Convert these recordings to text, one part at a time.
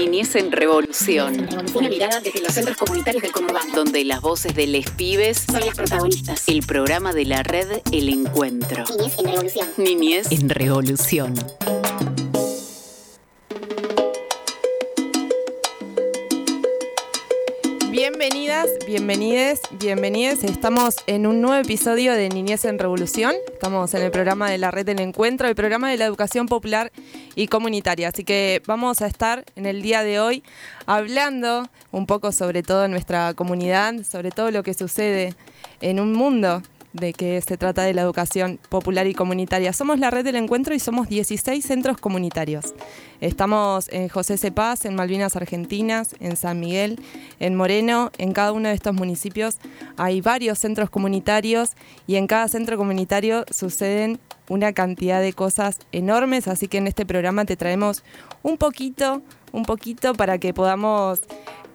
Niñez en Revolución. Una mirada desde los centros comunitarios del Conurbano. Donde las voces de les pibes son las protagonistas. El programa de la red El Encuentro. Niñez en Revolución. Niñez en Revolución. Bienvenides, bienvenides. Estamos en un nuevo episodio de Niñez en Revolución. Estamos en el programa de la Red del Encuentro, el programa de la educación popular y comunitaria. Así que vamos a estar en el día de hoy hablando un poco sobre todo nuestra comunidad, sobre todo lo que sucede en un mundo de que se trata de la educación popular y comunitaria. Somos la red del encuentro y somos 16 centros comunitarios. Estamos en José Cepaz, en Malvinas Argentinas, en San Miguel, en Moreno. En cada uno de estos municipios hay varios centros comunitarios y en cada centro comunitario suceden una cantidad de cosas enormes, así que en este programa te traemos un poquito, un poquito para que podamos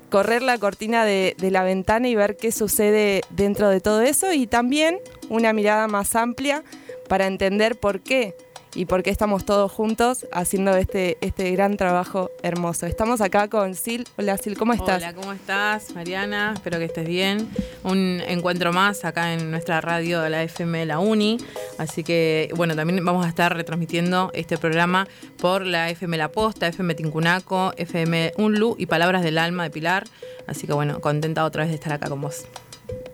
correr la cortina de, la ventana y ver qué sucede dentro de todo eso y también una mirada más amplia para entender por qué y por qué estamos todos juntos haciendo este, este gran trabajo hermoso. Estamos acá con Sil. Hola Sil, ¿cómo estás? Hola, ¿cómo estás Mariana? Espero que estés bien. Un encuentro más acá en nuestra radio de la FM de la Uni. Así que, bueno, también vamos a estar retransmitiendo este programa por la FM La Posta, FM Tincunaco, FM Unlu y Palabras del Alma de Pilar. Así que, bueno, contenta otra vez de estar acá con vos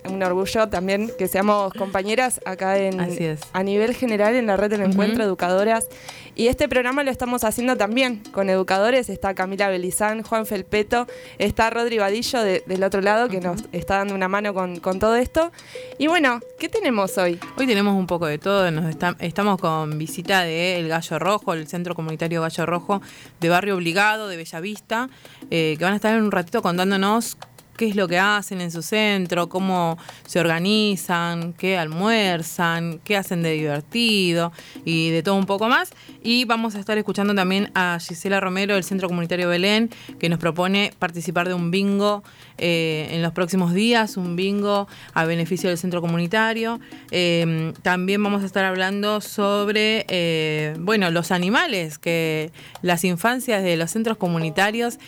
un orgullo también que seamos compañeras acá en Así es. a nivel general en la red del encuentro uh -huh. educadoras y este programa lo estamos haciendo también con educadores está Camila Belizán Juan Felpeto está Rodri Vadillo de, del otro lado que uh -huh. nos está dando una mano con, con, todo esto y bueno qué tenemos hoy hoy tenemos un poco de todo nos está, estamos con visita de el Gallo Rojo el centro comunitario Gallo Rojo de Barrio Obligado de Bellavista eh, que van a estar en un ratito contándonos qué es lo que hacen en su centro, cómo se organizan, qué almuerzan, qué hacen de divertido y de todo un poco más. Y vamos a estar escuchando también a Gisela Romero del Centro Comunitario Belén, que nos propone participar de un bingo eh, en los próximos días, un bingo a beneficio del centro comunitario. Eh, también vamos a estar hablando sobre, eh, bueno, los animales, que las infancias de los centros comunitarios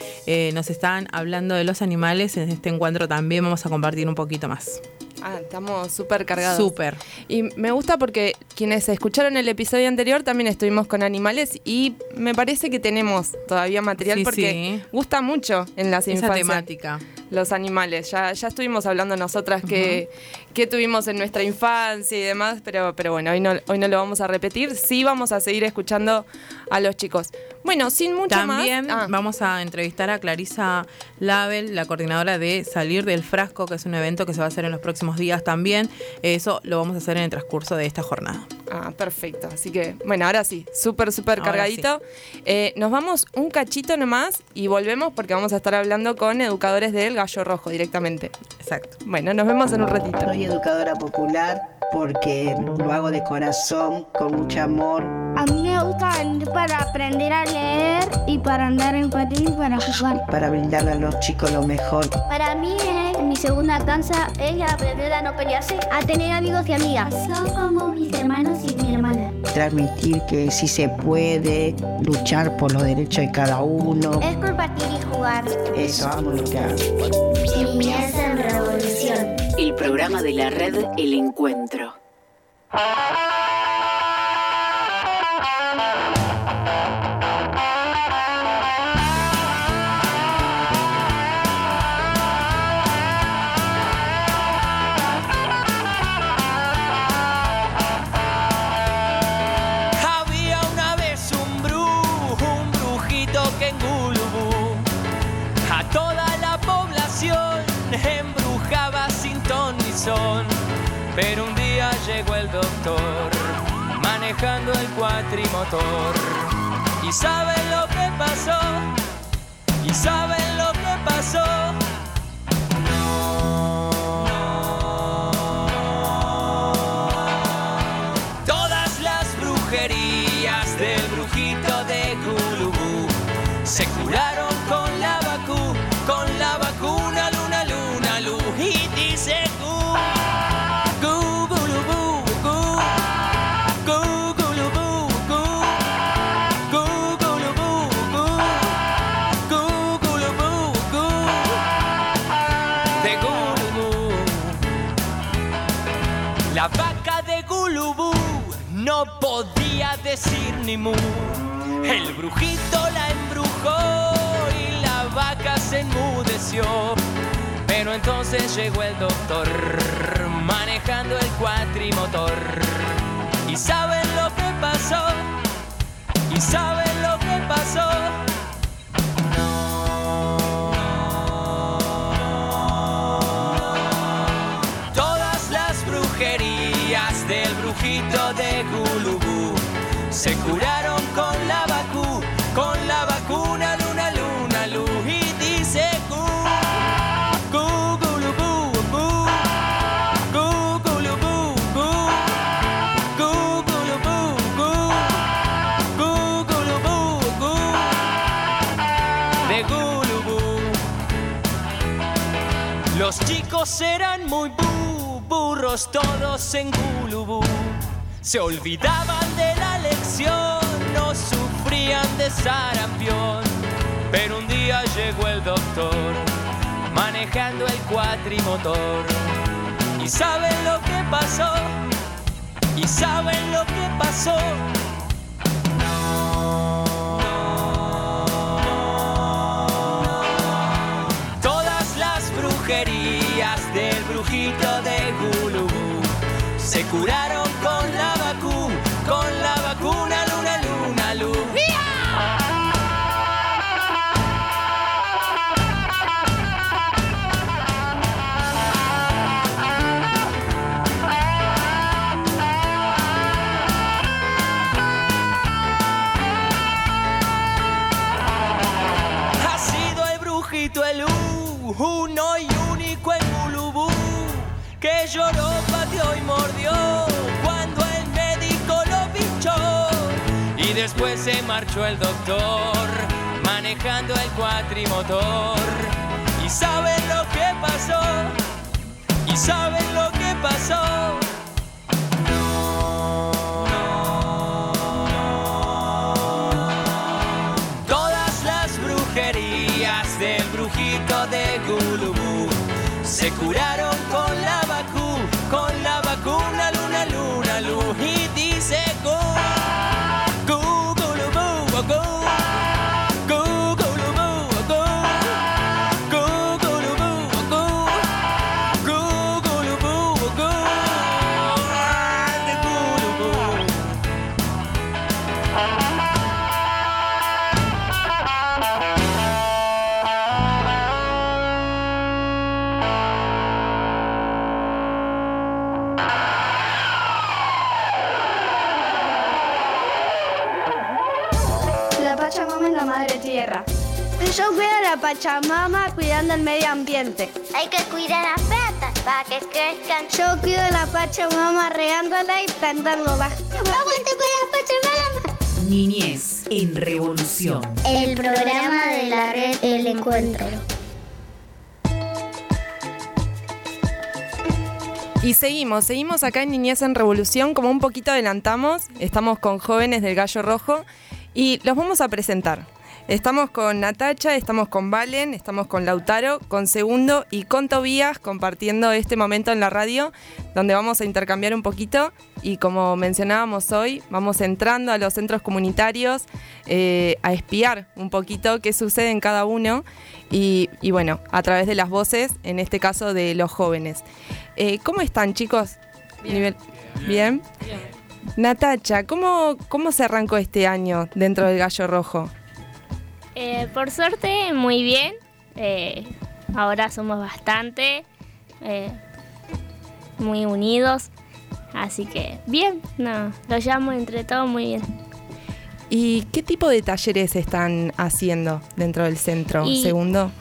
nos están hablando de los animales en este encuentro también vamos a compartir un poquito más. Ah, estamos súper cargados. Súper. Y me gusta porque quienes escucharon el episodio anterior también estuvimos con animales y me parece que tenemos todavía material sí, porque sí. gusta mucho en las Esa infancias. temática. Los animales. Ya, ya estuvimos hablando nosotras uh -huh. que, que, tuvimos en nuestra infancia y demás, pero, pero bueno, hoy no, hoy no lo vamos a repetir. Sí vamos a seguir escuchando a los chicos. Bueno, sin mucho También más. Ah. vamos a entrevistar a Clarisa Label, la coordinadora de Salir del Frasco, que es un evento que se va a hacer en los próximos días también. Eso lo vamos a hacer en el transcurso de esta jornada. Ah, perfecto. Así que, bueno, ahora sí, súper, súper cargadito. Sí. Eh, nos vamos un cachito nomás y volvemos porque vamos a estar hablando con educadores del Gallo Rojo directamente. Exacto. Bueno, nos vemos en un ratito. Soy educadora popular porque lo hago de corazón, con mucho amor. A mí me gusta venir para aprender a leer y para andar en patín y para jugar. Para brindarle a los chicos lo mejor. Para mí es mi segunda danza es aprender a no pelearse, a tener amigos y amigas. Son como mis hermanos y. Transmitir que sí se puede luchar por los derechos de cada uno. Es compartir y jugar. Eso, amo lo que hago. Niñez en Revolución. El programa de la red El Encuentro. ¿Y saben lo que pasó? ¿Y saben lo que pasó? Podía decir ni mu. El brujito la embrujó y la vaca se enmudeció. Pero entonces llegó el doctor manejando el cuatrimotor. ¿Y saben lo que pasó? ¿Y saben lo que pasó? Se curaron con la vacuna, con la vacuna luna luna lu y dice gu, gu, gulubú, gu, de Gulubú. Los chicos eran muy bu- burros todos en Gulubú. Se olvidaban de la lección, no sufrían de sarampión. Pero un día llegó el doctor manejando el cuatrimotor. ¿Y saben lo que pasó? ¿Y saben lo que pasó? Todas las brujerías del brujito de Gulubú se curaron después se marchó el doctor manejando el cuatrimotor. ¿Y saben lo que pasó? ¿Y saben lo que pasó? Pachamama cuidando el medio ambiente. Hay que cuidar las plantas para que crezcan. Yo cuido a la Pachamama regándola y plantándola. ¡Aguante con la Pachamama! Niñez en revolución. El programa de la red El Encuentro. Y seguimos, seguimos acá en Niñez en Revolución, como un poquito adelantamos, estamos con jóvenes del Gallo Rojo y los vamos a presentar. Estamos con Natacha, estamos con Valen, estamos con Lautaro, con Segundo y con Tobías compartiendo este momento en la radio, donde vamos a intercambiar un poquito y como mencionábamos hoy, vamos entrando a los centros comunitarios eh, a espiar un poquito qué sucede en cada uno y, y bueno, a través de las voces, en este caso de los jóvenes. Eh, ¿Cómo están chicos? Nivel- ¿Bien? Natacha, ¿cómo, ¿cómo se arrancó este año dentro del Gallo Rojo? Eh, por suerte, muy bien. Eh, ahora somos bastante, eh, muy unidos. Así que bien, no, lo llamo entre todos muy bien. ¿Y qué tipo de talleres están haciendo dentro del centro? Y- Segundo.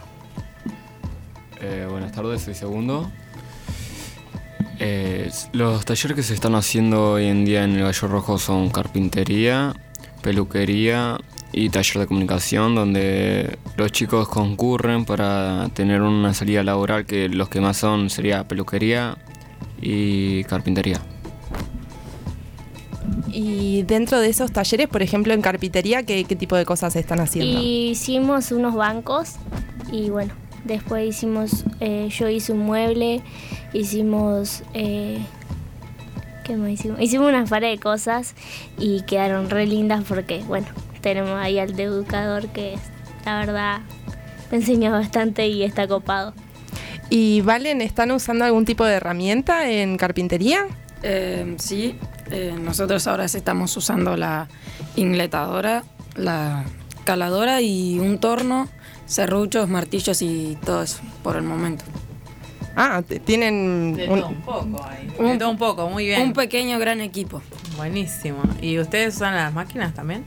Eh, buenas tardes, soy Segundo. Eh, los talleres que se están haciendo hoy en día en el Gallo Rojo son carpintería, peluquería y taller de comunicación, donde los chicos concurren para tener una salida laboral que los que más son sería peluquería y carpintería. Y dentro de esos talleres, por ejemplo, en carpintería, ¿qué, qué tipo de cosas están haciendo? Hicimos unos bancos y bueno, después hicimos, eh, yo hice un mueble, hicimos eh, ¿Qué más hicimos? Hicimos una par de cosas y quedaron re lindas porque, bueno, tenemos ahí al educador que la verdad me enseña bastante y está copado. ¿Y Valen, están usando algún tipo de herramienta en carpintería? Eh, sí, eh, nosotros ahora sí estamos usando la ingletadora, la caladora y un torno, serruchos, martillos y todo eso por el momento. Ah, te- tienen De un- todo un poco ahí. De todo un poco, muy bien. Un pequeño gran equipo. Buenísimo. ¿Y ustedes usan las máquinas también?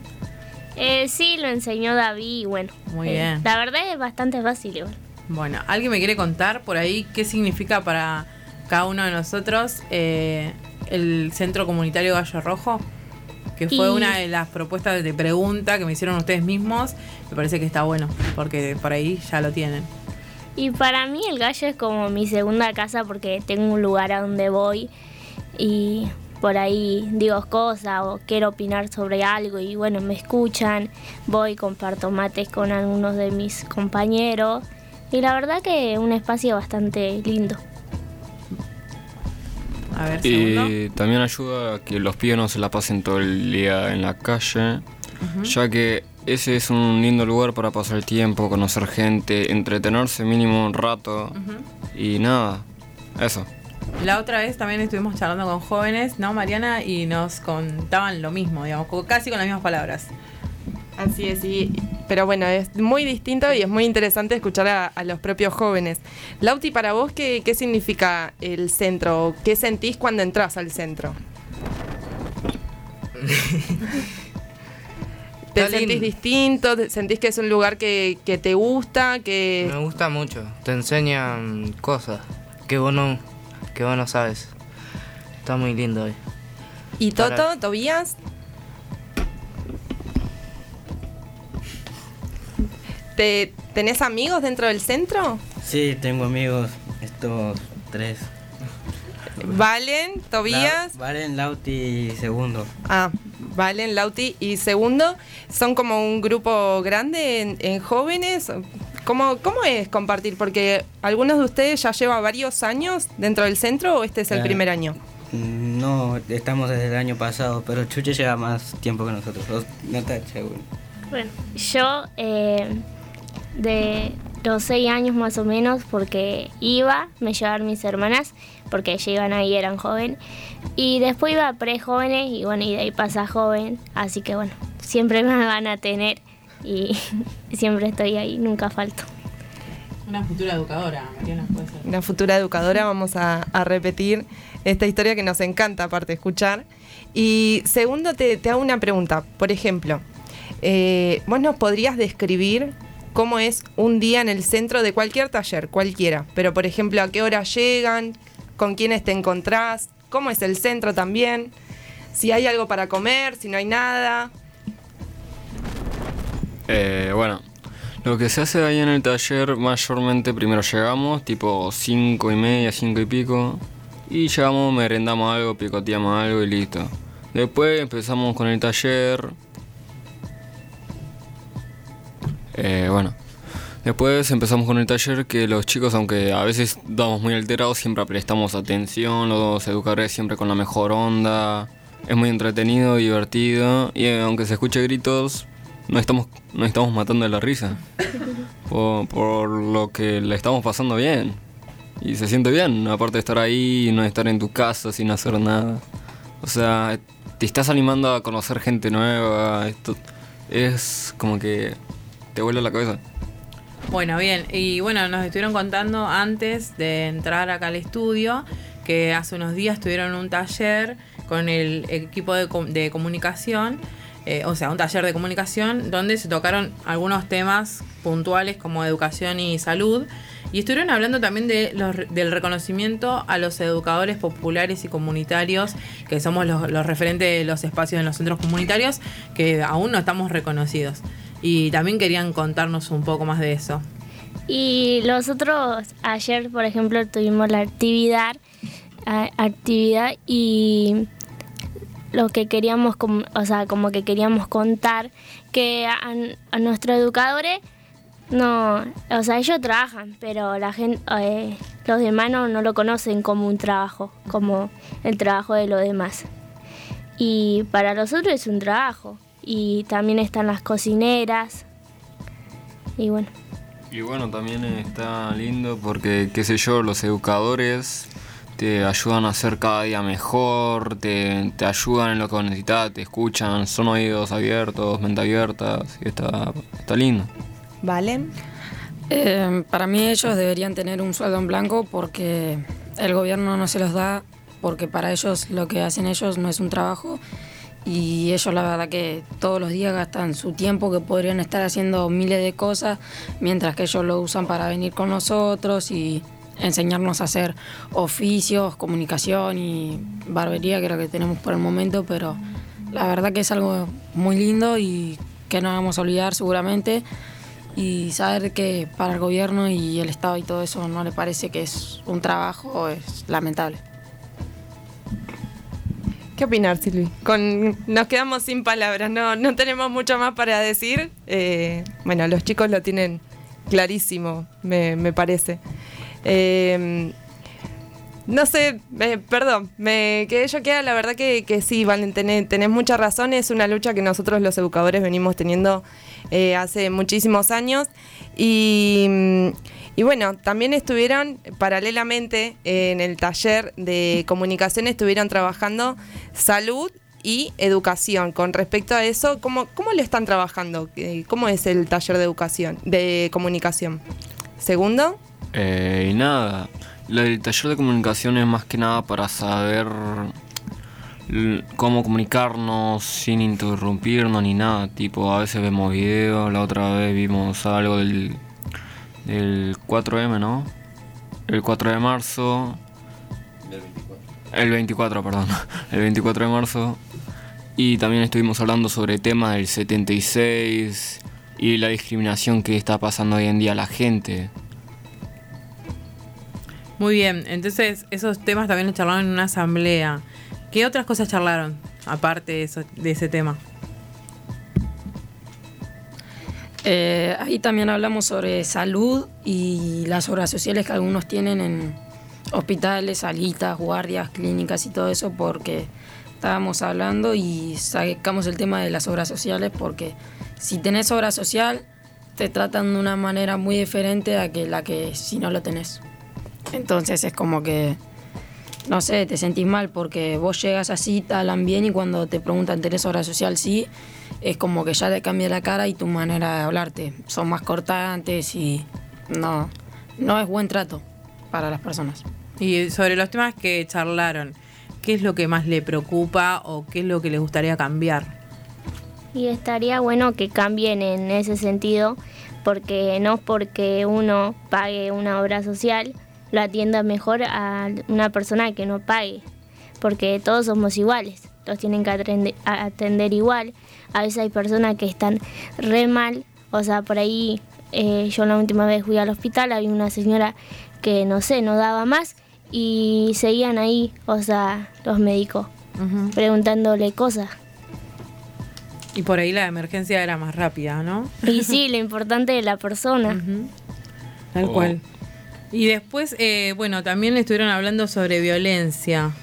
Eh, sí, lo enseñó David y bueno. Muy eh, bien. La verdad es bastante fácil igual. Bueno, ¿alguien me quiere contar por ahí qué significa para cada uno de nosotros eh, el Centro Comunitario Gallo Rojo? Que fue Y- una de las propuestas de pregunta que me hicieron ustedes mismos. Me parece que está bueno, porque por ahí ya lo tienen. Y para mí el gallo es como mi segunda casa porque tengo un lugar a donde voy y por ahí digo cosas o quiero opinar sobre algo y bueno, me escuchan, voy, comparto mates con algunos de mis compañeros y la verdad que es un espacio bastante lindo. A ver. Y también ayuda a que los pibes no se la pasen todo el día en la calle, ya que ese es un lindo lugar para pasar el tiempo, conocer gente, entretenerse mínimo un rato y nada, eso. La otra vez también estuvimos charlando con jóvenes, ¿no, Mariana? Y nos contaban lo mismo, digamos, casi con las mismas palabras. Así es, sí. Pero bueno, es muy distinto y es muy interesante escuchar a, a los propios jóvenes. Lauti, para vos, ¿qué, qué significa el centro? ¿Qué sentís cuando entras al centro? ¿Te Está sentís lindo. distinto? ¿Te- ¿Sentís que es un lugar que, que te gusta? Que... Me gusta mucho. Te enseñan cosas que vos no, que vos no sabes. Está muy lindo hoy. ¿Y Toto, Para- Tobías? ¿Te, ¿Tenés amigos dentro del centro? Sí, tengo amigos, estos tres. Valen, Tobías. La- Valen, Lauti segundo. Ah, Valen, Lauti y segundo, ¿son como un grupo grande en, en jóvenes? ¿Cómo, ¿Cómo es compartir? Porque algunos de ustedes ya lleva varios años dentro del centro o este es el Claro. primer año. No, estamos desde el año pasado, pero Chuche lleva más tiempo que nosotros. No está seguro. Bueno, yo eh, de los seis años más o menos, porque iba, me llevaban mis hermanas, porque ellas iban ahí, eran joven, y después iba a pre-jóvenes, y bueno, y de ahí pasa a joven, así que bueno, siempre me van a tener, y siempre estoy ahí, nunca falto. Una futura educadora, Mariana, puede ser. Una futura educadora, vamos a, a repetir esta historia que nos encanta aparte escuchar. Y segundo, te, te hago una pregunta. Por ejemplo, eh, ¿vos nos podrías describir cómo es un día en el centro de cualquier taller, cualquiera? Pero por ejemplo, ¿a qué hora llegan? ¿Con quiénes te encontrás? ¿Cómo es el centro también? Si hay algo para comer, si no hay nada. Eh, bueno, lo que se hace ahí en el taller, mayormente primero llegamos, tipo 5 y media, 5 y pico, y llegamos, merendamos algo, picoteamos algo y listo. Después empezamos con el taller. Eh, bueno, después empezamos con el taller que los chicos, aunque a veces damos muy alterados, siempre prestamos atención, los educadores siempre con la mejor onda. Es muy entretenido, divertido, y aunque se escuche gritos, no estamos, no estamos matando la risa. Por, lo que le estamos pasando bien. Y se siente bien, aparte de estar ahí no estar en tu casa sin hacer nada. O sea, te estás animando a conocer gente nueva. Esto es como que te vuela la cabeza. Bueno, bien, y bueno, nos estuvieron contando antes de entrar acá al estudio que hace unos días tuvieron un taller con el equipo de, de comunicación, eh, o sea, un taller de comunicación donde se tocaron algunos temas puntuales como educación y salud. Y estuvieron hablando también de del reconocimiento a los educadores populares y comunitarios, que somos los, referentes de los espacios en los centros comunitarios, que aún no estamos reconocidos. Y también querían contarnos un poco más de eso. Y nosotros ayer, por ejemplo, tuvimos la actividad, actividad y lo que queríamos, o sea, como que queríamos contar que a, nuestros educadores No, o sea, ellos trabajan, pero la gente, eh, los demás no, no lo conocen como un trabajo, como el trabajo de los demás. Y para los otros es un trabajo. Y también están las cocineras. Y bueno. Y bueno, también está lindo porque, qué sé yo, los educadores te ayudan a ser cada día mejor, te, te ayudan en lo que necesitas, te escuchan, son oídos abiertos, mente abiertas, y está, está lindo. ¿Vale? Eh, para mí ellos deberían tener un sueldo en blanco porque el gobierno no se los da, porque para ellos lo que hacen ellos no es un trabajo y ellos la verdad que todos los días gastan su tiempo que podrían estar haciendo miles de cosas, mientras que ellos lo usan para venir con nosotros y enseñarnos a hacer oficios, comunicación y barbería, que es lo que tenemos por el momento, pero la verdad que es algo muy lindo y que no vamos a olvidar seguramente y saber que para el gobierno y el Estado y todo eso no le parece que es un trabajo es lamentable. ¿Qué opinar, Silvi? Con, nos quedamos sin palabras, no, no tenemos mucho más para decir. Eh, bueno, los chicos lo tienen clarísimo, me, me parece. Eh, no sé, eh, perdón, me quedé yo queda, la verdad que, que sí, Valen, tenés, tenés mucha razón, es una lucha que nosotros los educadores venimos teniendo eh, hace muchísimos años y, y bueno, también estuvieron paralelamente en el taller de comunicación, estuvieron trabajando salud y educación. Con respecto a eso, ¿cómo, cómo lo están trabajando? Eh, ¿Cómo es el taller de educación, de comunicación? Segundo. Eh, y nada, del taller de comunicación es más que nada para saber cómo comunicarnos sin interrumpirnos ni nada. Tipo, a veces vemos videos, la otra vez vimos algo del, del 4M, ¿no? El 4 de marzo. El 24, perdón. El 24 de marzo. Y también estuvimos hablando sobre temas del 76 y la discriminación que está pasando hoy en día a la gente. Muy bien, entonces esos temas también los charlaron en una asamblea. ¿Qué otras cosas charlaron aparte de, eso, de ese tema? Eh, ahí también hablamos sobre salud y las obras sociales que algunos tienen en hospitales, salitas, guardias, clínicas y todo eso, porque estábamos hablando y sacamos el tema de las obras sociales, porque si tenés obra social, te tratan de una manera muy diferente a que la que si no lo tenés. Entonces es como que, no sé, te sentís mal porque vos llegas así, te hablan bien y cuando te preguntan, ¿tenés obra social? Sí, es como que ya te cambia la cara y tu manera de hablarte. Son más cortantes y no, no es buen trato para las personas. Y sobre los temas que charlaron, ¿qué es lo que más le preocupa o qué es lo que les gustaría cambiar? Y estaría bueno que cambien en ese sentido, porque no porque uno pague una obra social, lo atienda mejor a una persona que no pague, porque todos somos iguales, los tienen que atender, atender igual. A veces hay personas que están re mal, o sea, por ahí eh, yo la última vez fui al hospital, había una señora que no sé, no daba más y seguían ahí, o sea, los médicos, preguntándole cosas. Y por ahí la emergencia era más rápida, ¿no? Y sí, lo importante es la persona. Tal cual. Y después, eh, bueno, también estuvieron hablando sobre violencia.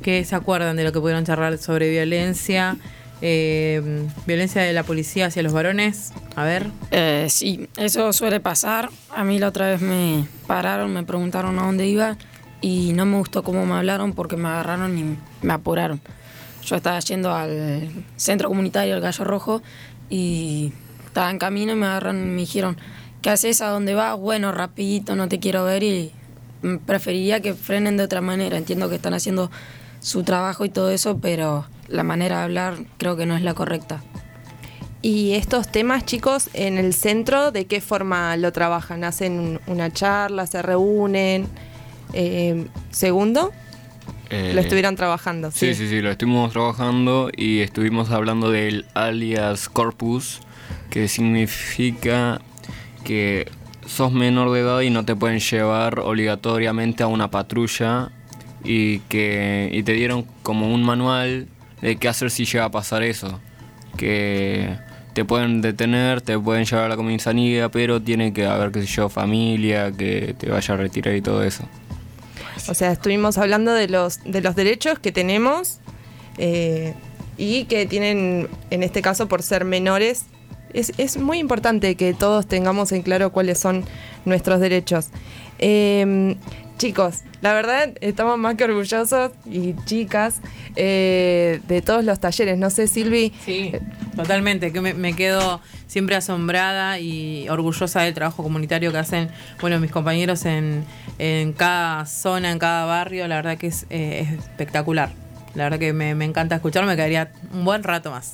¿Qué se acuerdan de lo que pudieron charlar sobre violencia? Eh, violencia de la policía hacia los varones. A ver. Eh, sí, eso suele pasar. A mí la otra vez me pararon, me preguntaron a dónde iba y no me gustó cómo me hablaron porque me agarraron y me apuraron. Yo estaba yendo al centro comunitario, el Gallo Rojo, y estaba en camino y me agarraron y me dijeron, ¿qué haces? ¿A dónde vas? Bueno, rapidito, no te quiero ver y mm, preferiría que frenen de otra manera. Entiendo que están haciendo su trabajo y todo eso, pero la manera de hablar creo que no es la correcta. Y estos temas, chicos, en el centro, ¿de qué forma lo trabajan? ¿Hacen un- una charla, se reúnen? Eh, segundo, Eh, lo estuvieron trabajando. Sí, sí, sí, lo estuvimos trabajando y estuvimos hablando del alias corpus, que significa que sos menor de edad y no te pueden llevar obligatoriamente a una patrulla y que y te dieron como un manual de qué hacer si llega a pasar eso. Que te pueden detener, te pueden llevar a la comisaría, pero tiene que haber, qué sé yo, familia, que te vaya a retirar y todo eso. O sea, estuvimos hablando de los, de los derechos que tenemos eh, y que tienen, en este caso, por ser menores. Es, es muy importante que todos tengamos en claro cuáles son nuestros derechos. Eh, chicos, la verdad estamos más que orgullosos y chicas eh, de todos los talleres. No sé, Silvi. Sí, totalmente. Que me, me quedo siempre asombrada y orgullosa del trabajo comunitario que hacen, bueno, mis compañeros en, en cada zona, en cada barrio. La verdad que es, eh, es espectacular. La verdad que me, me encanta escuchar. Me quedaría un buen rato más.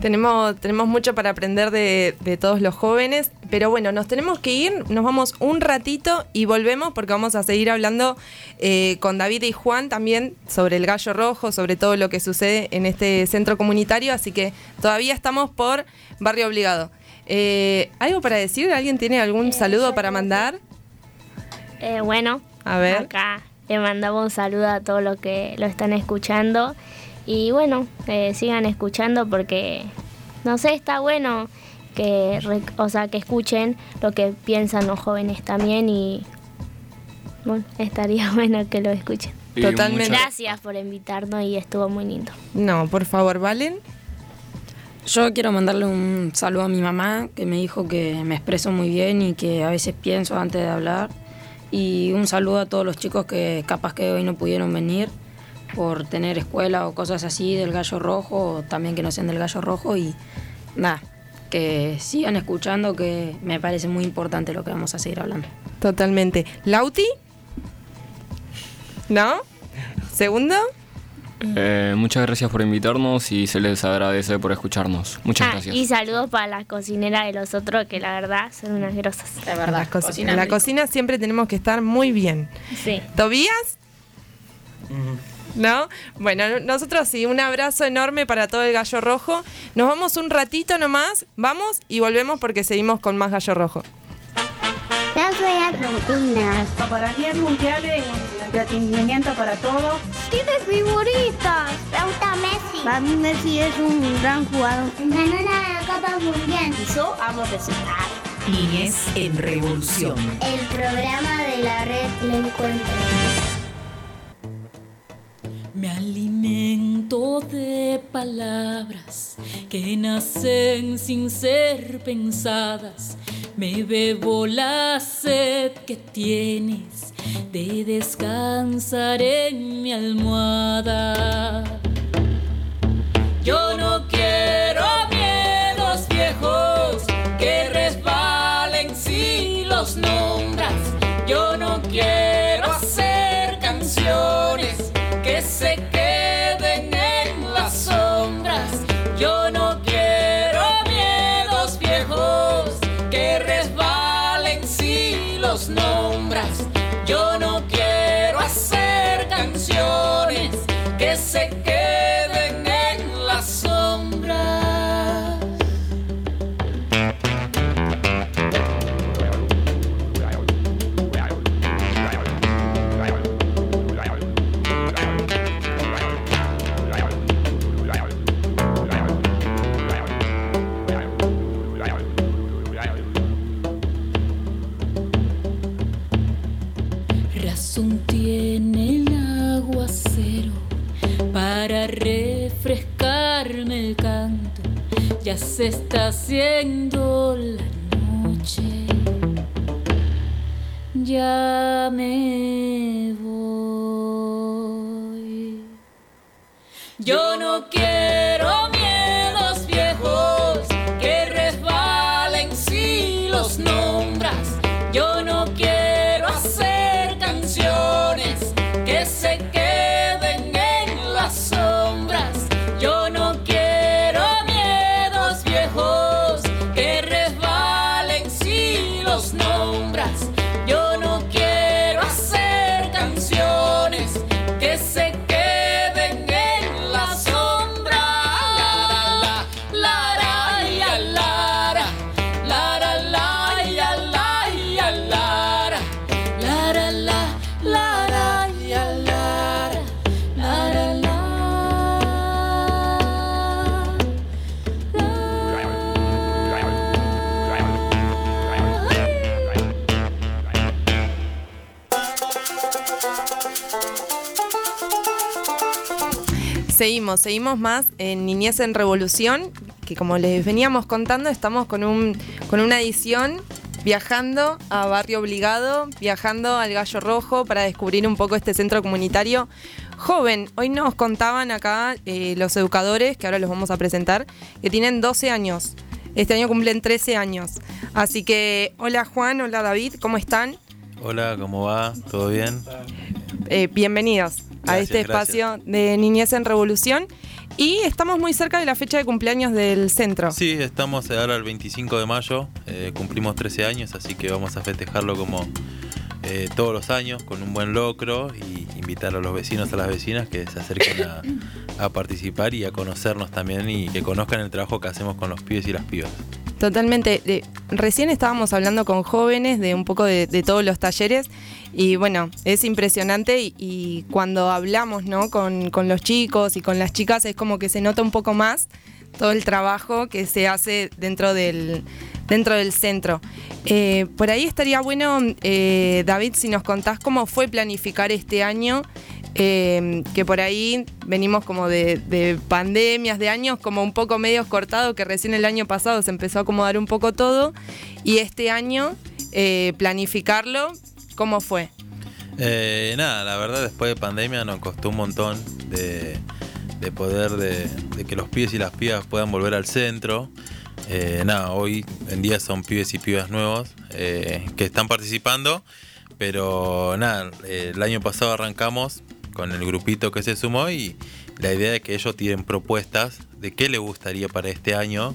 Tenemos, tenemos mucho para aprender de, de, todos los jóvenes, pero bueno, nos tenemos que ir, nos vamos un ratito y volvemos porque vamos a seguir hablando eh, con David y Juan también sobre el gallo rojo, sobre todo lo que sucede en este centro comunitario, así que todavía estamos por Barrio Obligado. Eh, ¿Algo para decir? ¿Alguien tiene algún saludo para mandar? Eh, bueno, a ver. acá le mandamos un saludo a todos los que lo están escuchando. Y bueno, eh, sigan escuchando porque, no sé, está bueno que, o sea, que escuchen lo que piensan los jóvenes también y, bueno, estaría bueno que lo escuchen. Y Totalmente. Gracias por invitarnos y estuvo muy lindo. No, por favor, ¿valen? Yo quiero mandarle un saludo a mi mamá, que me dijo que me expreso muy bien y que a veces pienso antes de hablar. Y un saludo a todos los chicos que capaz que hoy no pudieron venir por tener escuela o cosas así del gallo rojo, o también que no sean del gallo rojo y nada, que sigan escuchando, que me parece muy importante lo que vamos a seguir hablando. Totalmente. ¿Lauti? ¿No? ¿Segundo? Eh, muchas gracias por invitarnos y se les agradece por escucharnos. Muchas Ah, gracias. Y saludos para las cocineras de los otros, que la verdad son unas grosas. De En la, co- en la cocina siempre tenemos que estar muy bien. Sí. ¿Tobías? ¿No? Bueno, nosotros sí, un abrazo enorme para todo el gallo rojo. Nos vamos un ratito nomás, vamos y volvemos porque seguimos con más gallo rojo. Yo soy Argentina. Para mundiales, entretenimiento para todos. ¿Tienes figuritas? Me gusta Messi. Para mí Messi es un gran jugador. Ganó la Copa Mundial. Y yo amo recitar. Niñez en Revolución. El programa de la red El Encuentro. Me alimento de palabras que nacen sin ser pensadas. Me bebo la sed que tienes de descansar en mi almohada. Yo no quiero miedos viejos que resbalen si los nombras. Yo no quiero hacer canciones que se queden en las sombras. Yo no quiero miedos viejos que resbalen si los nombras. Yo no quiero hacer canciones que se queden se está haciendo la noche. Ya me Seguimos, seguimos más en Niñez en Revolución, que como les veníamos contando, estamos con, un, con una edición viajando a Barrio Obligado, viajando al Gallo Rojo para descubrir un poco este centro comunitario joven. Hoy nos contaban acá eh, los educadores, que ahora los vamos a presentar, que tienen 12 años. Este año cumplen 13 años. Así que, hola Juan, hola David, ¿cómo están? Hola, ¿cómo va? ¿Todo bien? Eh, bienvenidos a este espacio de Niñez en Revolución. Y estamos muy cerca de la fecha de cumpleaños del centro. Sí, estamos ahora el 25 de mayo, eh, cumplimos 13 años, así que vamos a festejarlo como eh, todos los años, con un buen locro y invitar a los vecinos, a las vecinas que se acerquen a, participar y a conocernos también y que conozcan el trabajo que hacemos con los pibes y las pibas. Totalmente. Recién estábamos hablando con jóvenes de un poco de, de todos los talleres y bueno, es impresionante y, y cuando hablamos ¿no? con, con los chicos y con las chicas es como que se nota un poco más todo el trabajo que se hace dentro del, dentro del centro. Eh, por ahí estaría bueno, eh, David, si nos contás cómo fue planificar este año eh, que por ahí venimos como de, de pandemias, de años como un poco medios cortados, que recién el año pasado se empezó a acomodar un poco todo, y este año planificarlo, ¿cómo fue? Nada, la verdad después de pandemia nos costó un montón de, de poder de, que los pibes y las pibas puedan volver al centro. Eh, nada, hoy en día son pibes y pibas nuevos eh, que están participando, pero nada, eh, el año pasado arrancamos con el grupito que se sumó y la idea es que ellos tienen propuestas de qué les gustaría para este año,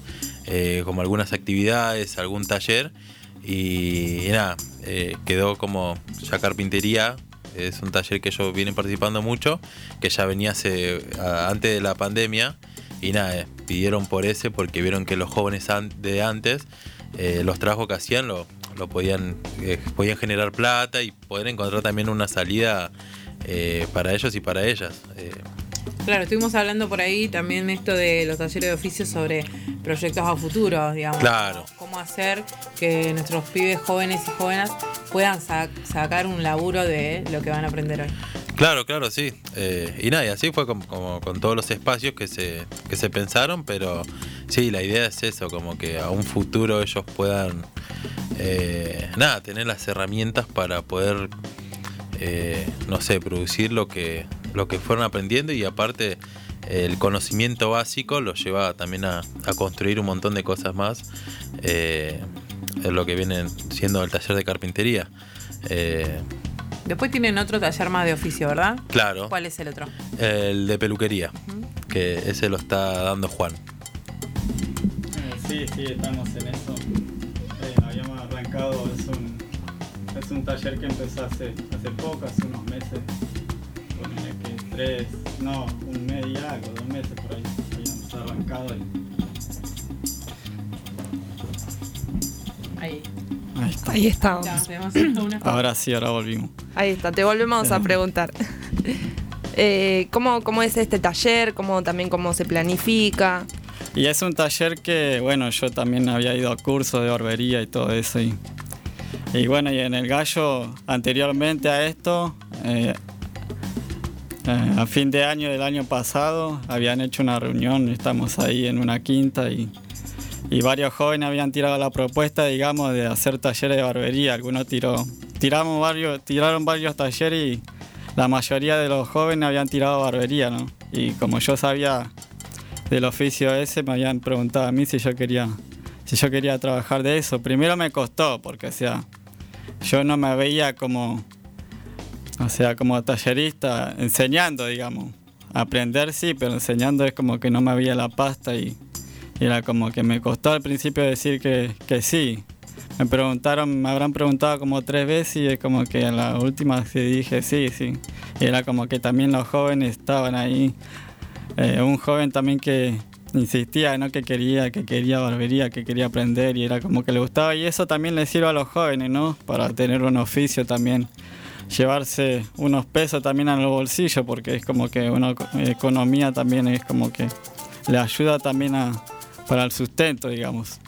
como algunas actividades, algún taller. Y, nada, quedó como ya carpintería. Es un taller que ellos vienen participando mucho, que ya venía hace, antes de la pandemia. Y nada, eh, pidieron por ese porque vieron que los jóvenes de antes, eh, los trabajos que hacían lo, lo podían, eh, podían generar plata y poder encontrar también una salida para ellos y para ellas. Claro, estuvimos hablando por ahí también esto de los talleres de oficios sobre proyectos a futuro, digamos. Claro. Cómo hacer que nuestros pibes jóvenes y jóvenes puedan sa- sacar un laburo de lo que van a aprender hoy. Claro, claro, sí. Eh, y nada, y así fue como, como con todos los espacios que se, que se pensaron, pero sí, la idea es eso, como que a un futuro ellos puedan, eh, nada, tener las herramientas para poder, eh, no sé, producir lo que, lo que fueron aprendiendo y aparte el conocimiento básico los lleva también a, a construir un montón de cosas más, eh, es lo que viene siendo el taller de carpintería. Eh, Después tienen otro taller más de oficio, ¿verdad? Claro. ¿Cuál es el otro? El de peluquería, que ese lo está dando Juan. Sí, sí, estamos en eso. Eh, habíamos arrancado, es un, es un taller que empezó hace, hace poco, hace unos meses. Tres, no, un mes y algo, dos meses por ahí. Habíamos arrancado Ahí. Ahí está. Ahí estamos. Ya, tenemos una- ahora sí, ahora volvimos. Ahí está, te volvemos a preguntar. Eh, ¿cómo, ¿Cómo es este taller? ¿Cómo también cómo se planifica? Y es un taller que, bueno, yo también había ido a cursos de barbería y todo eso. Y, y bueno, y en el gallo, anteriormente a esto, eh, a fin de año del año pasado, habían hecho una reunión, estamos ahí en una quinta y, y varios jóvenes habían tirado la propuesta, digamos, de hacer talleres de barbería. Algunos tiró, tiramos varios, tiraron varios talleres y la mayoría de los jóvenes habían tirado barbería, ¿no? Y como yo sabía del oficio ese me habían preguntado a mí si yo quería si yo quería trabajar de eso. Primero me costó porque sea, yo no me veía como o sea, como tallerista enseñando, digamos. Aprender sí, pero enseñando es como que no me veía la pasta y, era como que me costó al principio decir que, que sí. Me preguntaron, me habrán preguntado como tres veces y es como que en la última sí dije sí, sí. Era como que también los jóvenes estaban ahí eh, un joven también que insistía, ¿no? Que quería, que quería barbería, que quería aprender y era como que le gustaba y eso también le sirve a los jóvenes, ¿no? Para tener un oficio también, llevarse unos pesos también a los bolsillos porque es como que una eco- economía también es como que le ayuda también a, para el sustento, digamos.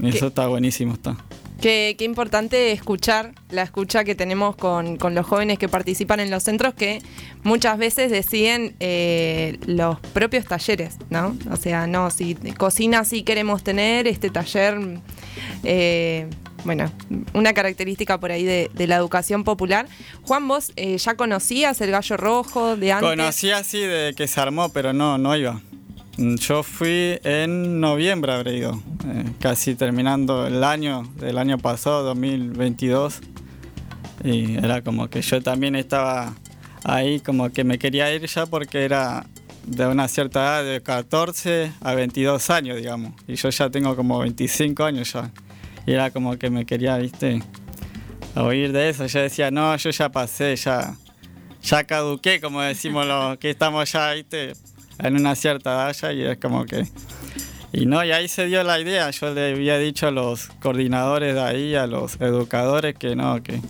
Y eso está buenísimo, está. Qué, qué importante escuchar la escucha que tenemos con, con los jóvenes que participan en los centros que muchas veces deciden eh, los propios talleres, ¿no? O sea, no, si cocina sí queremos tener este taller, eh, bueno, una característica por ahí de, la educación popular. Juan, vos eh, ya conocías el gallo rojo de antes. Conocí así de que se armó, pero no, no iba. Mm, Yo fui en noviembre, habré ido, eh, casi terminando el año del año pasado, 2022. Y era como que yo también estaba ahí, como que me quería ir ya porque era de una cierta edad, de 14 a 22 años, digamos. Y yo ya tengo como 25 años ya. Y era como que me quería, viste, oír de eso. Yo decía, no, yo ya pasé, ya, ya caduqué, como decimos los que estamos ya, viste, en una cierta edad. Y es como que. Y no, y ahí se dio la idea. Yo le había dicho a los coordinadores de ahí, a los educadores, que no, que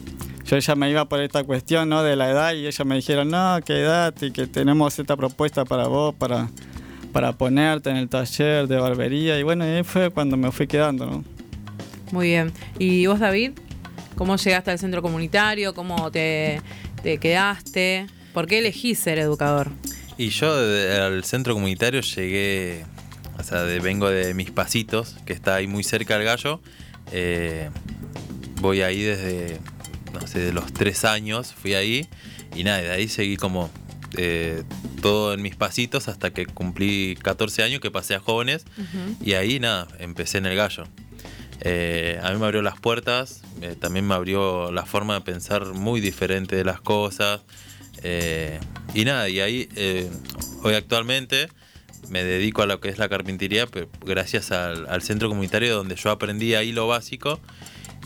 yo ya me iba por esta cuestión, ¿no? De la edad, y ellos me dijeron, no, que edad, y que tenemos esta propuesta para vos, para, para ponerte en el taller de barbería. Y bueno, ahí fue cuando me fui quedando, ¿no? Muy bien. ¿Y vos, David? ¿Cómo llegaste al centro comunitario? ¿Cómo te, te quedaste? ¿Por qué elegís ser educador? Y yo al centro comunitario llegué, o sea, de- vengo de Mis Pasitos, que está ahí muy cerca del gallo. Eh, voy ahí desde, no sé, de los tres años, fui ahí. Y nada, de ahí seguí como eh, todo en mis pasitos hasta que cumplí 14 años, que pasé a jóvenes. Y ahí nada, empecé en el gallo. Eh, a mí me abrió las puertas, eh, también me abrió la forma de pensar muy diferente de las cosas. eh, y nada, y ahí hoy actualmente me dedico a lo que es la carpintería, pero gracias al, centro comunitario donde yo aprendí ahí lo básico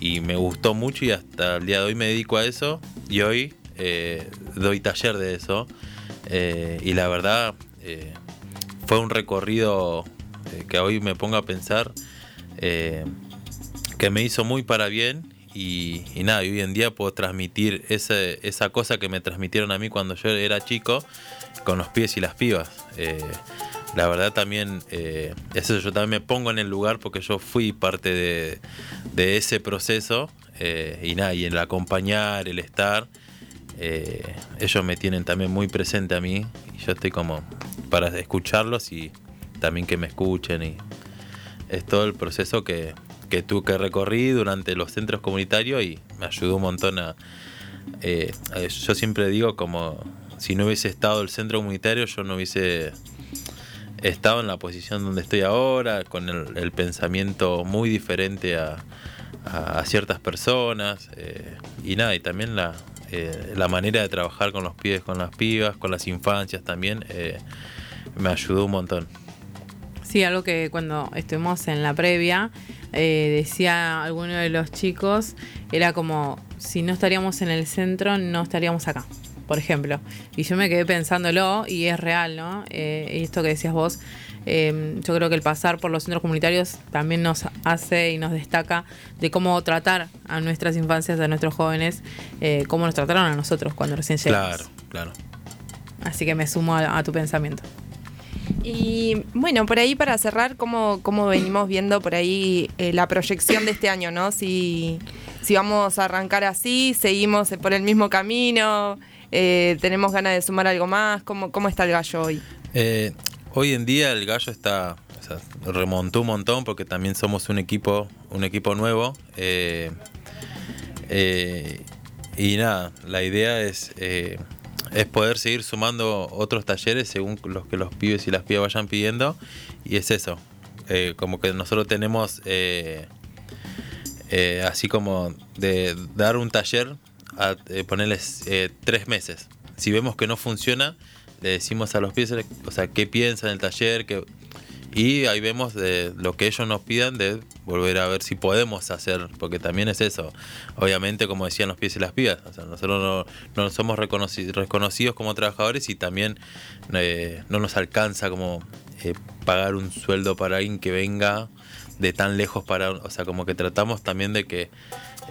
y me gustó mucho y hasta el día de hoy me dedico a eso y hoy doy taller de eso. Y la verdad fue un recorrido que hoy me pongo a pensar que me hizo muy para bien y, nada, y hoy en día puedo transmitir esa cosa que me transmitieron a mí cuando yo era chico con los pies y las pibas. Eh, la verdad también, eh, eso yo también me pongo en el lugar porque yo fui parte de, ese proceso eh, y nada, y el acompañar, el estar, ellos me tienen también muy presente a mí y yo estoy como para escucharlos y también que me escuchen y es todo el proceso que, que tú que recorrí durante los centros comunitarios y me ayudó un montón a eh, yo siempre digo como si no hubiese estado el centro comunitario yo no hubiese estado en la posición donde estoy ahora con el, pensamiento muy diferente a, ciertas personas eh, y nada y también la eh, la manera de trabajar con los pibes con las pibas con las infancias también me ayudó un montón. Sí, algo que cuando estuvimos en la previa, eh, decía alguno de los chicos, era como, si no estaríamos en el centro, no estaríamos acá, por ejemplo. Y yo me quedé pensándolo, y es real, ¿no? Eh, esto que decías vos, eh, yo creo que el pasar por los centros comunitarios también nos hace y nos destaca de cómo tratar a nuestras infancias, a nuestros jóvenes, eh, cómo nos trataron a nosotros cuando recién llegamos. claro claro Así que me sumo a, a tu pensamiento. Y bueno, por ahí para cerrar, ¿cómo, cómo venimos viendo por ahí eh, la proyección de este año, ¿no? Si, si vamos a arrancar así, seguimos por el mismo camino, eh, tenemos ganas de sumar algo más, ¿cómo, cómo está el gallo hoy? Eh, hoy en día el gallo está o sea, remontó un montón porque también somos un equipo un equipo nuevo y nada la idea es es poder seguir sumando otros talleres según los que los pibes y las pibas vayan pidiendo y es eso Eh, como que nosotros tenemos eh, eh, así como de dar un taller a ponerles tres meses. Si vemos que no funciona, le decimos a los pies, o sea, qué piensan del taller, que y ahí vemos de lo que ellos nos pidan de volver a ver si podemos hacer, porque también es eso. Obviamente, como decían los pies y las pibas, o sea, nosotros no, no somos reconoci- reconocidos como trabajadores y también eh, no nos alcanza como eh, pagar un sueldo para alguien que venga de tan lejos para, o sea, como que tratamos también de que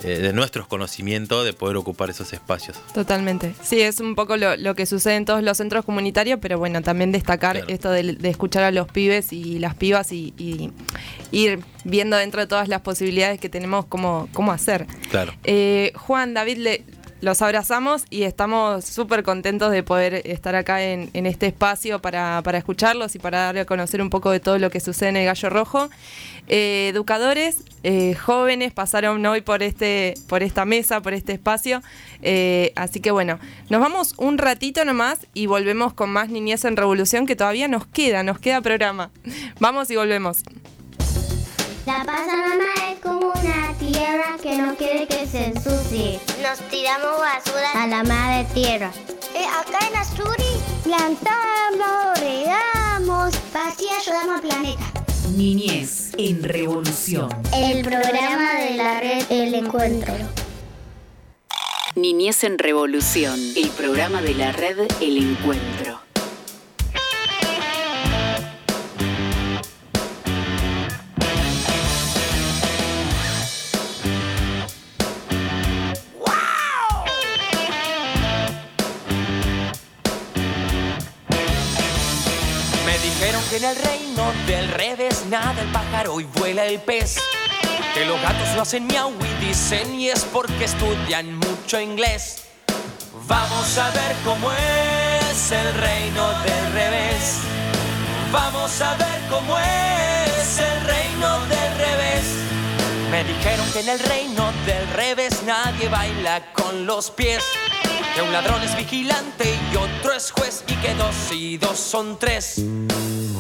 eh, de nuestros conocimientos de poder ocupar esos espacios. Totalmente. Sí, es un poco lo, lo que sucede en todos los centros comunitarios, pero bueno, también destacar esto de, de escuchar a los pibes y las pibas y, y ir viendo dentro de todas las posibilidades que tenemos cómo, cómo hacer. Claro. Eh, Juan, David, le, los abrazamos y estamos súper contentos de poder estar acá en, en este espacio para, escucharlos y para darle a conocer un poco de todo lo que sucede en el Gallo Rojo. Eh, educadores, eh, jóvenes pasaron hoy por, este, por esta mesa, por este espacio. Eh, así que bueno, nos vamos un ratito nomás y volvemos con más Niñez en Revolución que todavía nos queda, nos queda programa. Vamos y volvemos. La pasa mamá es como una tierra que no quiere que se ensucie. Nos tiramos basura a la madre tierra. Eh, acá en Asturi plantamos, regamos, así ayudamos al planeta. Niñez en Revolución. El programa de la red El Encuentro. Niñez en Revolución. El programa de la red El Encuentro. En el reino del revés nada el pájaro y vuela el pez. Que los gatos no hacen miau y dicen y es porque estudian mucho inglés. Vamos a ver cómo es el reino del revés. Vamos a ver cómo es el reino del revés. Me dijeron que en el reino del revés nadie baila con los pies. Que un ladrón es vigilante y otro es juez y que dos y dos son tres.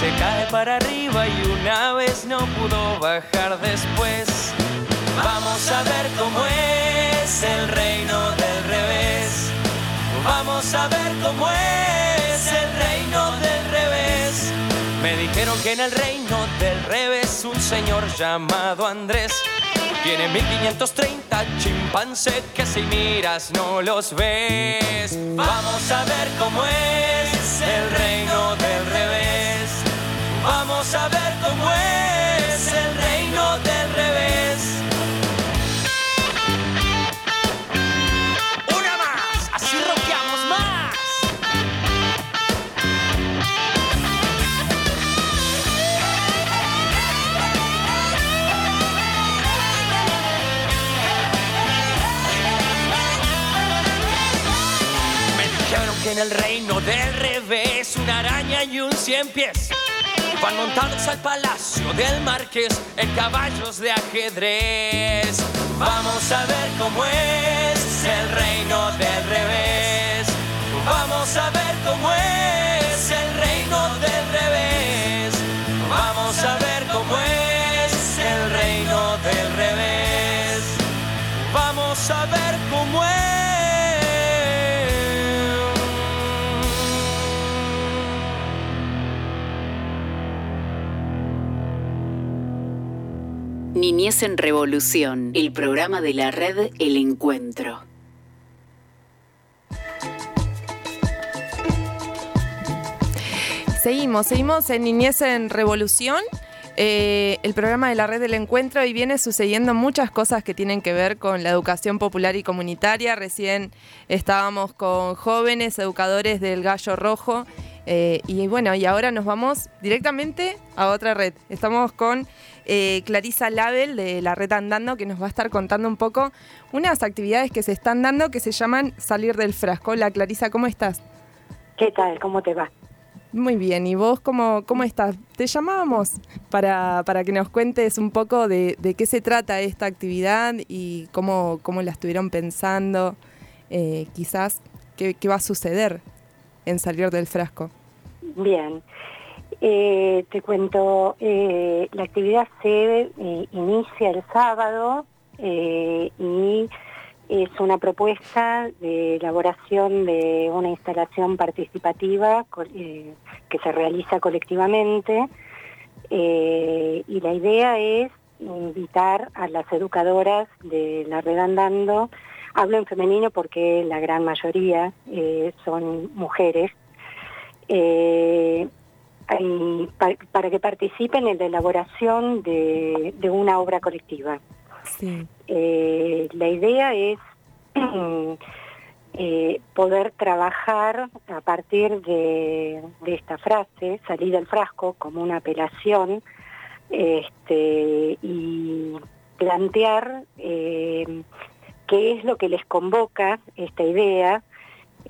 se cae para arriba y una vez no pudo bajar después. Vamos a ver cómo es el reino del revés. Vamos a ver cómo es el reino del revés. Me dijeron que en el reino del revés un señor llamado Andrés tiene 1530 chimpancés que si miras no los ves. Vamos a ver cómo es el reino del revés. Vamos a ver cómo es el reino del revés. Una más, así rockeamos más. Me dijeron que en el reino del revés una araña y un cien pies van montados al palacio del marqués en caballos de ajedrez. Vamos a ver cómo es el reino del revés. Vamos a ver cómo es el reino del revés. Niñez en Revolución. El programa de la red El Encuentro. Seguimos, seguimos en Niñez en Revolución. Eh, el programa de la red del encuentro y viene sucediendo muchas cosas que tienen que ver con la educación popular y comunitaria. Recién estábamos con jóvenes educadores del Gallo Rojo eh, y bueno, y ahora nos vamos directamente a otra red. Estamos con eh, Clarisa Label de la Red Andando, que nos va a estar contando un poco unas actividades que se están dando que se llaman Salir del Frasco. Hola Clarisa, ¿cómo estás? ¿Qué tal? ¿Cómo te va? Muy bien, ¿y vos cómo, cómo estás? Te llamábamos para, para que nos cuentes un poco de, de, qué se trata esta actividad y cómo, cómo la estuvieron pensando, eh, quizás qué, qué, va a suceder en salir del frasco. Bien, eh, te cuento, eh, la actividad se eh, inicia el sábado y es una propuesta de elaboración de una instalación participativa que se realiza colectivamente y la idea es invitar a las educadoras de la red andando, hablo en femenino porque la gran mayoría son mujeres, para, para que participen en la elaboración de, de una obra colectiva. Sí. Eh, la idea es eh, poder trabajar a partir de, de, esta frase, salir del frasco, como una apelación, este, y plantear eh, qué es lo que les convoca esta idea.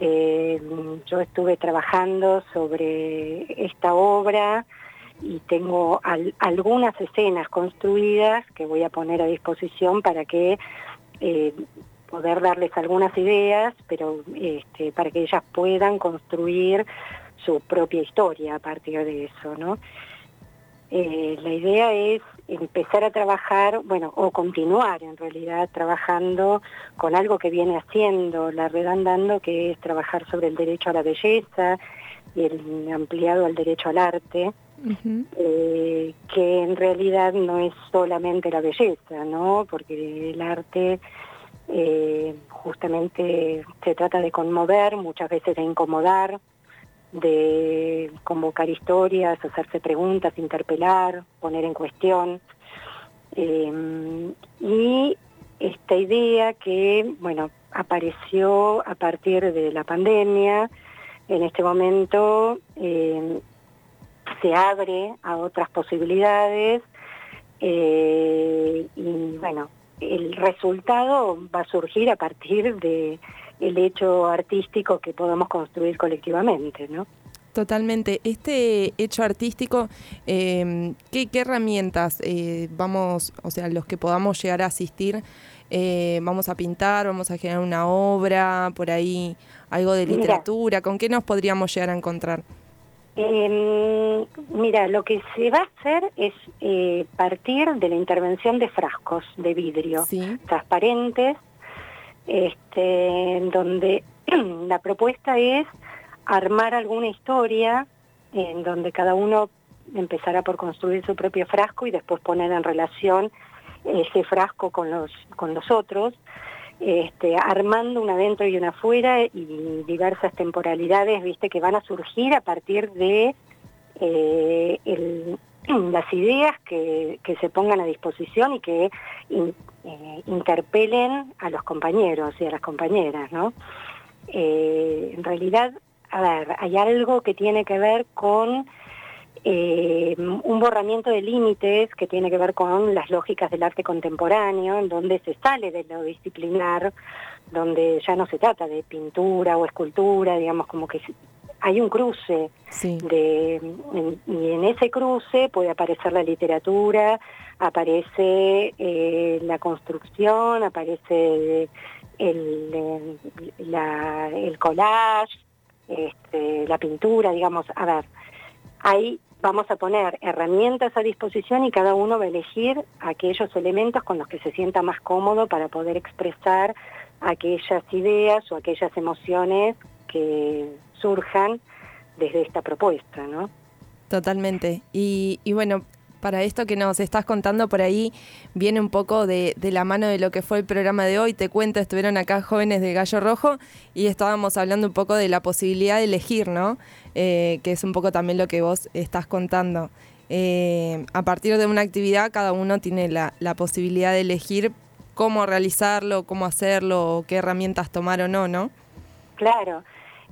Yo estuve trabajando sobre esta obra, y tengo al, algunas escenas construidas que voy a poner a disposición para que eh, poder darles algunas ideas, pero este, para que ellas puedan construir su propia historia a partir de eso, ¿no? Eh, la idea es empezar a trabajar, bueno, o continuar en realidad trabajando con algo que viene haciendo la red andando, que es trabajar sobre el derecho a la belleza y el ampliado al derecho al arte, eh, que en realidad no es solamente la belleza, ¿no? Porque el arte eh, justamente se trata de conmover, muchas veces de incomodar, de convocar historias, hacerse preguntas, interpelar, poner en cuestión. Eh, y esta idea que, bueno, apareció a partir de la pandemia, en este momento eh, se abre a otras posibilidades eh, y bueno, el resultado va a surgir a partir de el hecho artístico que podamos construir colectivamente, ¿no? Totalmente. Este hecho artístico, eh, ¿qué, ¿qué, herramientas eh, vamos, o sea, los que podamos llegar a asistir, eh, vamos a pintar, vamos a generar una obra, por ahí algo de literatura? Mira, ¿Con qué nos podríamos llegar a encontrar? Eh, mira, lo que se va a hacer es eh, partir de la intervención de frascos de vidrio ¿Sí? transparentes, este, donde la propuesta es armar alguna historia en donde cada uno empezará por construir su propio frasco y después poner en relación ese frasco con los, con los otros este, armando una dentro y una afuera y diversas temporalidades, viste, que van a surgir a partir de eh, el, las ideas que, que, se pongan a disposición y que eh, interpelen a los compañeros y a las compañeras, ¿no? Eh, en realidad, a ver, hay algo que tiene que ver con eh, un borramiento de límites que tiene que ver con las lógicas del arte contemporáneo, en donde se sale de lo disciplinar, donde ya no se trata de pintura o escultura, digamos como que hay un cruce sí. de, en, y en ese cruce puede aparecer la literatura, aparece eh, la construcción, aparece el, la, el collage, este, la pintura, digamos, a ver, hay vamos a poner herramientas a disposición y cada uno va a elegir aquellos elementos con los que se sienta más cómodo para poder expresar aquellas ideas o aquellas emociones que surjan desde esta propuesta, ¿no? Totalmente. Y, y bueno, para esto que nos estás contando por ahí viene un poco de, de, la mano de lo que fue el programa de hoy. Te cuento, estuvieron acá jóvenes de Gallo Rojo y estábamos hablando un poco de la posibilidad de elegir, ¿no? Eh, que es un poco también lo que vos estás contando. Eh, a partir de una actividad cada uno tiene la, la, posibilidad de elegir cómo realizarlo, cómo hacerlo, qué herramientas tomar o no, ¿no? Claro.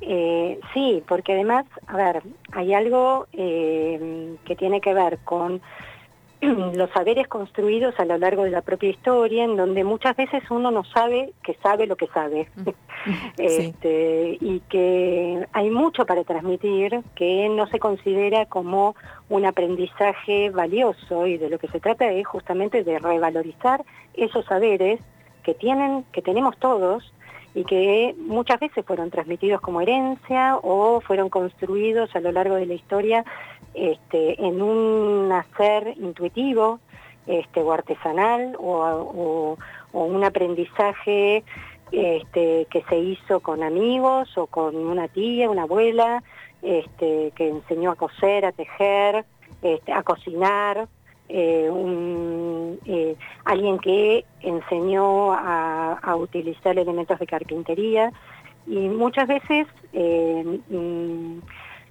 Eh, sí, porque además, a ver, hay algo eh, que tiene que ver con los saberes construidos a lo largo de la propia historia, en donde muchas veces uno no sabe que sabe lo que sabe. este, Y que hay mucho para transmitir que no se considera como un aprendizaje valioso y de lo que se trata es justamente de revalorizar esos saberes que tienen, que tenemos todos y que muchas veces fueron transmitidos como herencia o fueron construidos a lo largo de la historia este, en un hacer intuitivo este, o artesanal o, un aprendizaje este, que se hizo con amigos o con una tía, una abuela, que enseñó a coser, a tejer, a cocinar, eh, eh, alguien que enseñó a, utilizar elementos de carpintería y muchas veces eh, mm,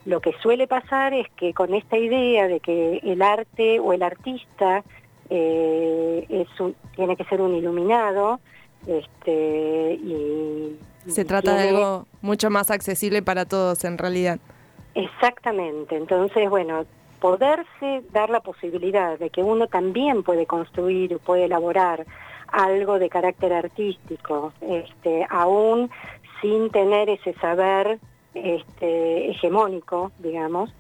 lo que suele pasar es que con esta idea de que el arte o el artista es tiene que ser un iluminado, este, y se trata de algo mucho más accesible para todos en realidad. Exactamente, entonces bueno, poderse dar la posibilidad de que uno también puede construir, puede elaborar algo de carácter artístico, este, aún sin tener ese saber este, hegemónico, digamos,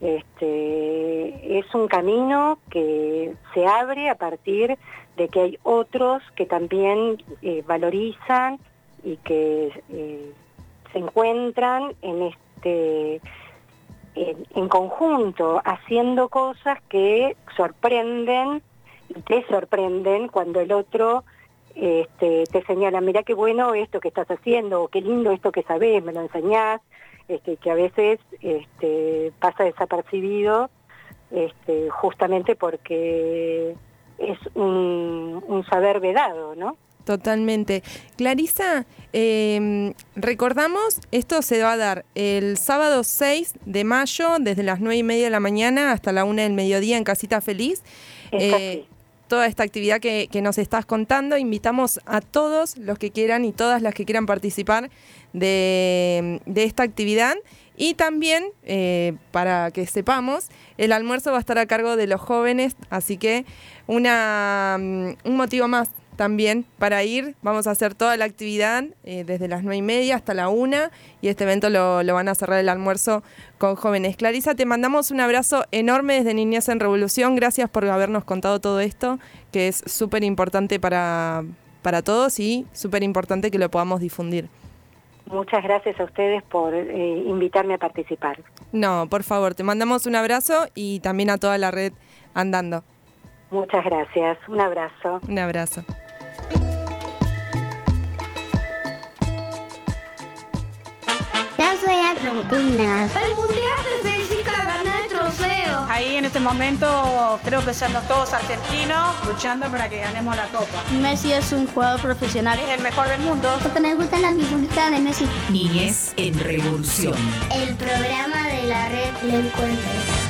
este, es un camino que se abre a partir de que hay otros que también eh, valorizan y que eh, se encuentran en este en, conjunto haciendo cosas que sorprenden y te sorprenden cuando el otro este, te señala, mira qué bueno esto que estás haciendo, o qué lindo esto que sabes, me lo enseñás, este, que a veces este, pasa desapercibido justamente porque es un, un saber vedado, ¿no? Totalmente. Clarisa, em, recordamos, esto se va a dar el sábado 6 de mayo, desde las 9 y media de la mañana hasta la 1 del mediodía en Casita Feliz. Eh, toda esta actividad que, nos estás contando, invitamos a todos los que quieran y todas las que quieran participar de, esta actividad. Y también, eh, para que sepamos, el almuerzo va a estar a cargo de los jóvenes, así que una, mm, un motivo más también para ir. Vamos a hacer toda la actividad eh, desde las nueve y media hasta la una y este evento lo, van a cerrar el almuerzo con jóvenes. Clarisa, te mandamos un abrazo enorme desde Niñez en Revolución. Gracias por habernos contado todo esto, que es súper importante para, para todos y súper importante que lo podamos difundir. Muchas gracias a ustedes por eh, invitarme a participar. No, por favor, te mandamos un abrazo y también a toda la red andando. Muchas gracias, un abrazo. Un abrazo. El Mundial de Física gana el trofeo. Ahí en este momento creo que somos todos argentinos luchando para que ganemos la copa. Messi es un jugador profesional. Es el mejor del mundo. Porque me gustan las figuritas de Messi. Niñez en Revolución. El programa de la red Le Encuentro.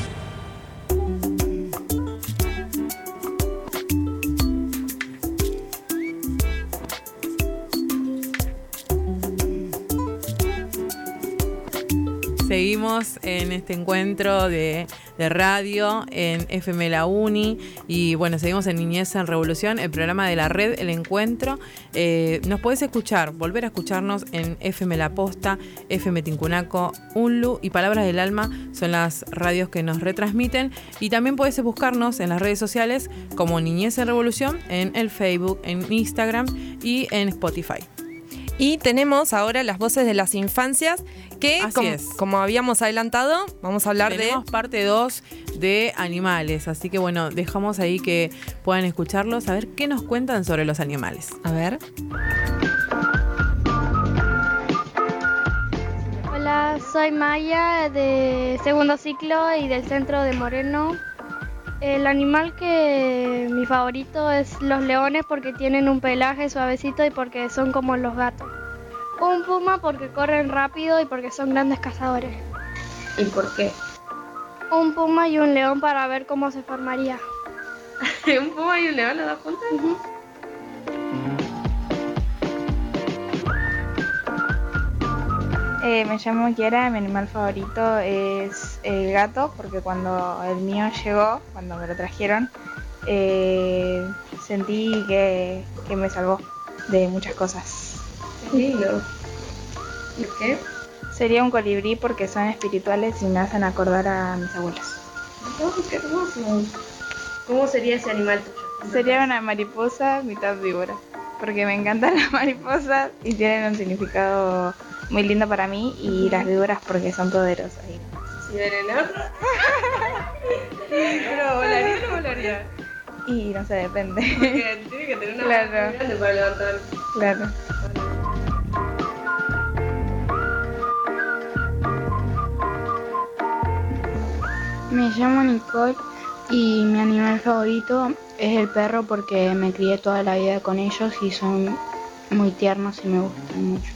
Seguimos en este encuentro de, radio en FM La Uni y bueno, seguimos en Niñez en Revolución, el programa de la red, el encuentro. Eh, nos puedes escuchar, volver a escucharnos en FM La Posta, FM Tincunaco, Unlu y Palabras del Alma son las radios que nos retransmiten y también puedes buscarnos en las redes sociales como Niñez en Revolución en el Facebook, en Instagram y en Spotify. Y tenemos ahora las voces de las infancias que, como, habíamos adelantado, vamos a hablar tenemos de... parte 2 de animales, así que bueno, dejamos ahí que puedan escucharlos, a ver qué nos cuentan sobre los animales. A ver. Hola, soy Maya de segundo ciclo y del centro de Moreno. El animal que mi favorito es los leones porque tienen un pelaje suavecito y porque son como los gatos. Un puma porque corren rápido y porque son grandes cazadores. ¿Y por qué? Un puma y un león para ver cómo se formaría. ¿Un puma y un león los dos juntos? Eh, me llamo Kiara, mi animal favorito es el gato, porque cuando el mío llegó, cuando me lo trajeron, eh, sentí que, que me salvó de muchas cosas. Lindo. ¿Y qué? Sería un colibrí porque son espirituales y me hacen acordar a mis abuelos. Oh, qué hermoso. ¿Cómo sería ese animal tuyo? Sería una mariposa mitad víbora, porque me encantan las mariposas y tienen un significado muy lindo para mí y las víboras porque son poderosas. ¿Y venenoso? ¿Pero volaría o no volaría? Y no sé, depende. Porque tiene que tener una Claro. grande para levantar. Claro. Me llamo Nicole y mi animal favorito es el perro porque me crié toda la vida con ellos y son muy tiernos y me gustan mucho.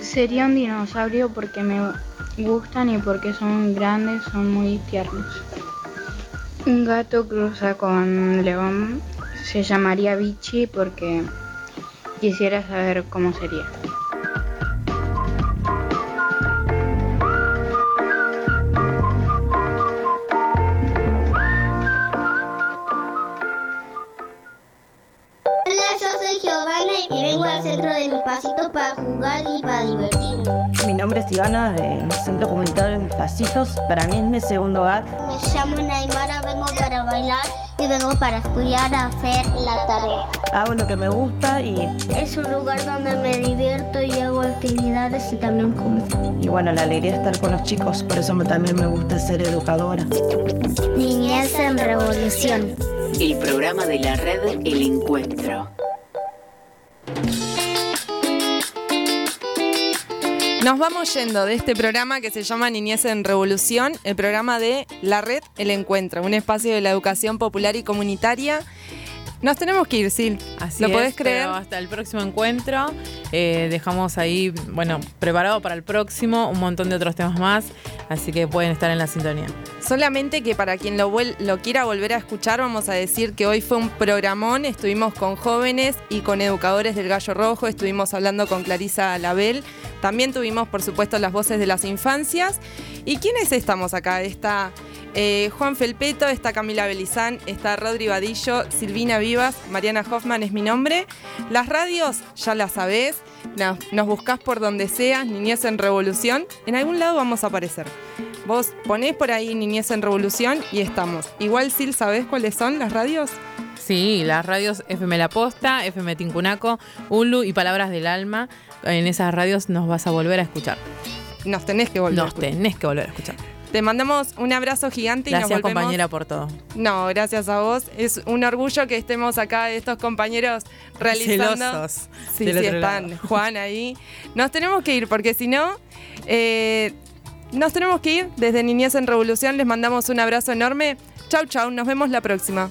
Sería un dinosaurio porque me gustan y porque son grandes, son muy tiernos. Un gato cruza con león, se llamaría Bichi porque quisiera saber cómo sería. Al centro de mi pasito para jugar y para divertirme. Mi nombre es Ivana, del Centro Comunitario de Mis Pasitos. Para mí es mi segundo hogar. Me llamo Naimara, vengo para bailar y vengo para estudiar a hacer la tarea. Hago lo que me gusta y, Es un lugar donde me divierto y hago actividades y también como. y bueno, la alegría de estar con los chicos. Por eso me- también me gusta ser educadora. Niñez en revolución. El programa de la red El Encuentro. Nos vamos yendo de este programa que se llama Niñez en Revolución, el programa de La Red El Encuentro, un espacio de la educación popular y comunitaria. Nos tenemos que ir, Sil. Así ¿Lo es, podés creer? pero hasta el próximo encuentro. Eh, dejamos ahí, bueno, preparado para el próximo un montón de otros temas más. Así que pueden estar en la sintonía. Solamente que para quien lo, quiera volver a escuchar, vamos a decir que hoy fue un programón. Estuvimos con jóvenes y con educadores del Gallo Rojo. Estuvimos hablando con Clarisa Label. También tuvimos, por supuesto, las voces de las infancias. ¿Y quiénes estamos acá? Está eh, Juan Felpeto, está Camila Belizán, está Rodri Vadillo, Silvina Vivas, Mariana Hoffman es mi nombre. Las radios, ya las sabés. Nos, nos buscás por donde sea, Niñez en Revolución. En algún lado vamos a aparecer. Vos ponés por ahí Niñez en Revolución y estamos. Igual, Sil, ¿sabés cuáles son las radios? Sí, las radios FM La Posta, FM Tincunaco, Ulu y Palabras del Alma. En esas radios nos vas a volver a escuchar. Nos tenés que volver a escuchar. tenés que volver a escuchar. Te mandamos un abrazo gigante y Gracias, nos volvemos. compañera, por todo. No, gracias a vos. Es un orgullo que estemos acá, estos compañeros realizando. Celosos Sí, sí, están. lado. Juan ahí. Nos tenemos que ir porque si no, eh, nos tenemos que ir. Desde Niñez en Revolución les mandamos un abrazo enorme. Chau, chau. Nos vemos la próxima.